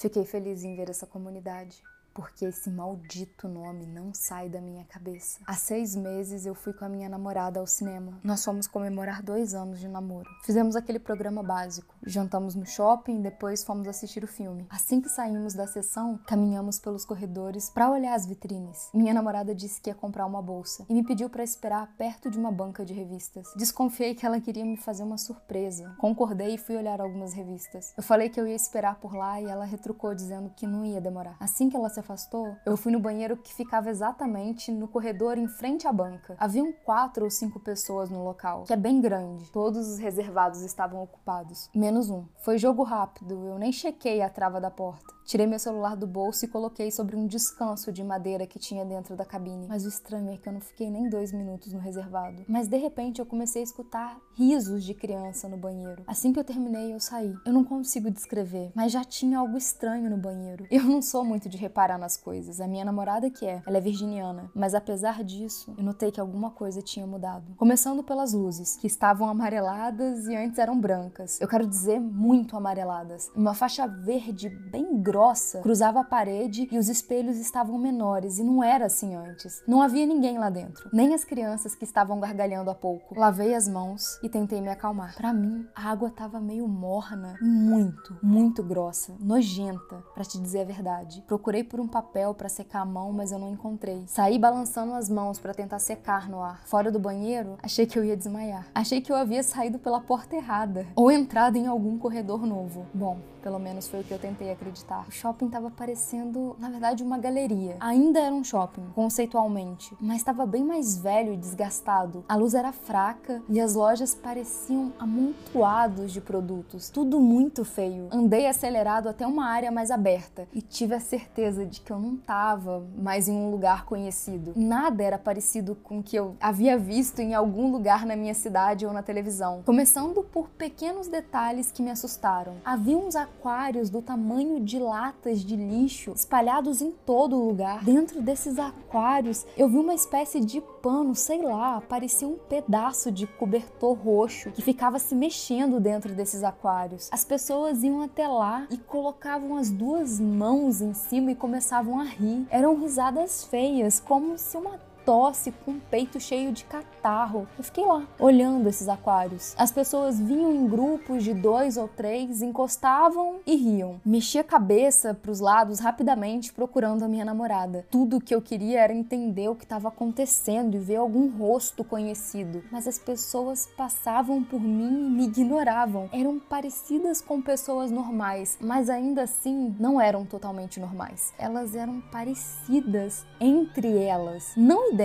Fiquei feliz em ver essa comunidade porque esse maldito nome não sai da minha cabeça. Há seis meses eu fui com a minha namorada ao cinema. Nós fomos comemorar dois anos de namoro. Fizemos aquele programa básico. Jantamos no shopping, depois fomos assistir o filme. Assim que saímos da sessão, caminhamos pelos corredores para olhar as vitrines. Minha namorada disse que ia comprar uma bolsa e me pediu para esperar perto de uma banca de revistas. Desconfiei que ela queria me fazer uma surpresa. Concordei e fui olhar algumas revistas. Eu falei que eu ia esperar por lá e ela retrucou dizendo que não ia demorar. Assim que ela se afastou, eu fui no banheiro que ficava exatamente no corredor em frente à banca. Haviam quatro ou cinco pessoas no local, que é bem grande. Todos os reservados estavam ocupados, menos um. Foi jogo rápido, eu nem chequei a trava da porta. Tirei meu celular do bolso e coloquei sobre um descanso de madeira que tinha dentro da cabine. Mas o estranho é que eu não fiquei nem dois minutos no reservado. Mas de repente eu comecei a escutar risos de criança no banheiro. Assim que eu terminei, eu saí. Eu não consigo descrever, mas já tinha algo estranho no banheiro. Eu não sou muito de reparar nas coisas. A minha namorada que é, ela é virginiana. Mas apesar disso, eu notei que alguma coisa tinha mudado. Começando pelas luzes, que estavam amareladas e antes eram brancas. Eu quero dizer muito amareladas. Uma faixa verde bem grossa grossa cruzava a parede e os espelhos estavam menores e não era assim antes. Não havia ninguém lá dentro, nem as crianças que estavam gargalhando há pouco. Lavei as mãos e tentei me acalmar. Para mim, a água estava meio morna, muito, muito grossa, nojenta, para te dizer a verdade. Procurei por um papel para secar a mão, mas eu não encontrei. Saí balançando as mãos para tentar secar no ar. Fora do banheiro, achei que eu ia desmaiar. Achei que eu havia saído pela porta errada ou entrado em algum corredor novo. Bom, pelo menos foi o que eu tentei acreditar. O shopping estava parecendo, na verdade, uma galeria. Ainda era um shopping, conceitualmente, mas estava bem mais velho e desgastado. A luz era fraca e as lojas pareciam amontoados de produtos. Tudo muito feio. Andei acelerado até uma área mais aberta e tive a certeza de que eu não estava mais em um lugar conhecido. Nada era parecido com o que eu havia visto em algum lugar na minha cidade ou na televisão. Começando por pequenos detalhes que me assustaram. Havia uns aquários do tamanho de latas de lixo espalhados em todo lugar. Dentro desses aquários, eu vi uma espécie de pano, sei lá, parecia um pedaço de cobertor roxo que ficava se mexendo dentro desses aquários. As pessoas iam até lá e colocavam as duas mãos em cima e começavam a rir. Eram risadas feias, como se uma tosse com o peito cheio de catarro. Eu fiquei lá, olhando esses aquários. As pessoas vinham em grupos de dois ou três, encostavam e riam. Mexia a cabeça para os lados rapidamente, procurando a minha namorada. Tudo que eu queria era entender o que estava acontecendo e ver algum rosto conhecido. Mas as pessoas passavam por mim e me ignoravam. Eram parecidas com pessoas normais, mas ainda assim não eram totalmente normais. Elas eram parecidas entre elas. Não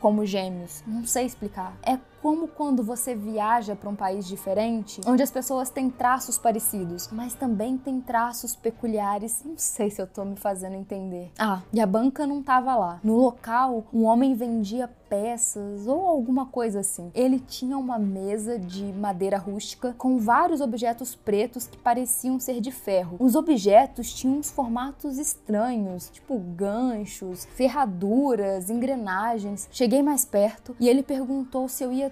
como gêmeos. Não sei explicar. É como quando você viaja para um país diferente, onde as pessoas têm traços parecidos, mas também têm traços peculiares. Não sei se eu tô me fazendo entender. Ah, e a banca não tava lá. No local, um homem vendia peças ou alguma coisa assim. Ele tinha uma mesa de madeira rústica com vários objetos pretos que pareciam ser de ferro. Os objetos tinham uns formatos estranhos, tipo ganchos, ferraduras, engrenagens. Cheguei mais perto e ele perguntou se eu ia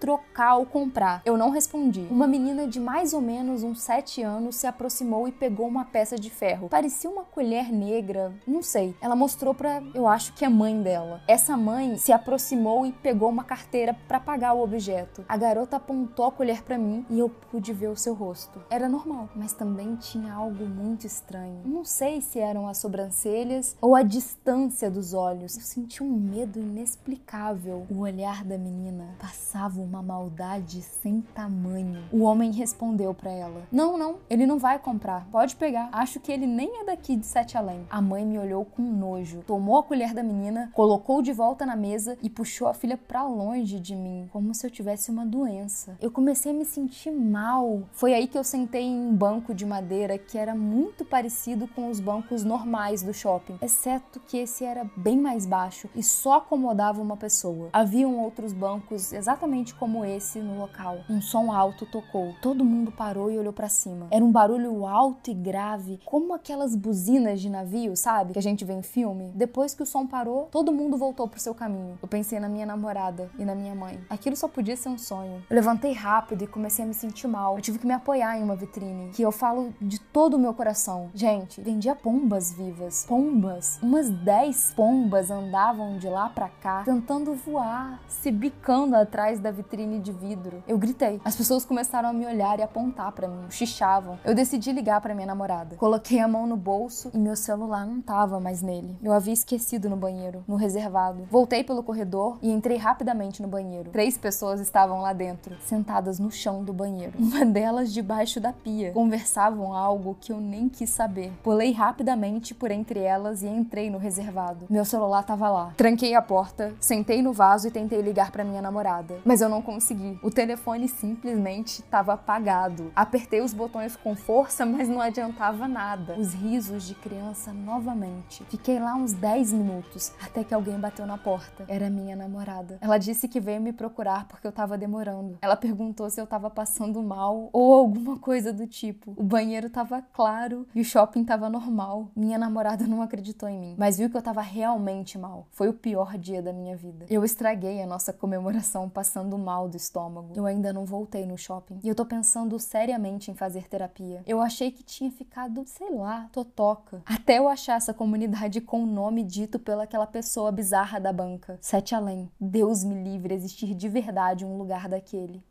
trocar ou comprar. Eu não respondi. Uma menina de mais ou menos uns 7 anos se aproximou e pegou uma peça de ferro. Parecia uma colher negra, não sei. Ela mostrou para, eu acho que é mãe dela. Essa mãe se aproximou e pegou uma carteira para pagar o objeto. A garota apontou a colher para mim e eu pude ver o seu rosto. Era normal, mas também tinha algo muito estranho. Não sei se eram as sobrancelhas ou a distância dos olhos. Eu senti um medo inexplicável. O olhar da menina passava uma maldade sem tamanho. O homem respondeu para ela: Não, não, ele não vai comprar. Pode pegar. Acho que ele nem é daqui de Sete Além. A mãe me olhou com nojo, tomou a colher da menina, colocou de volta na mesa e puxou a filha para longe de mim, como se eu tivesse uma doença. Eu comecei a me sentir mal. Foi aí que eu sentei em um banco de madeira que era muito parecido com os bancos normais do shopping, exceto que esse era bem mais baixo e só acomodava uma pessoa. Haviam outros bancos exatamente como esse no local. Um som alto tocou. Todo mundo parou e olhou para cima. Era um barulho alto e grave, como aquelas buzinas de navio, sabe? Que a gente vê em filme. Depois que o som parou, todo mundo voltou pro seu caminho. Eu pensei na minha namorada e na minha mãe. Aquilo só podia ser um sonho. Eu levantei rápido e comecei a me sentir mal. Eu tive que me apoiar em uma vitrine, que eu falo de todo o meu coração. Gente, vendia pombas vivas. Pombas. Umas 10 pombas andavam de lá para cá, tentando voar, se bicando atrás da vitrine de vidro. Eu gritei. As pessoas começaram a me olhar e apontar para mim, chichavam. Eu decidi ligar para minha namorada. Coloquei a mão no bolso e meu celular não tava mais nele. Eu havia esquecido no banheiro, no reservado. Voltei pelo corredor e entrei rapidamente no banheiro. Três pessoas estavam lá dentro, sentadas no chão do banheiro. Uma delas debaixo da pia. Conversavam algo que eu nem quis saber. Pulei rapidamente por entre elas e entrei no reservado. Meu celular tava lá. Tranquei a porta, sentei no vaso e tentei ligar para minha namorada, mas eu não consegui. O telefone simplesmente estava apagado. Apertei os botões com força, mas não adiantava nada. Os risos de criança novamente. Fiquei lá uns 10 minutos até que alguém bateu na porta. Era minha namorada. Ela disse que veio me procurar porque eu tava demorando. Ela perguntou se eu tava passando mal ou alguma coisa do tipo. O banheiro tava claro e o shopping tava normal. Minha namorada não acreditou em mim, mas viu que eu tava realmente mal. Foi o pior dia da minha vida. Eu estraguei a nossa comemoração passando mal do estômago. Eu ainda não voltei no shopping e eu tô pensando seriamente em fazer terapia. Eu achei que tinha ficado, sei lá, totoca. Até eu achar essa comunidade com o nome dito pelaquela pessoa bizarra da banca. Sete Além. Deus me livre existir de verdade um lugar daquele.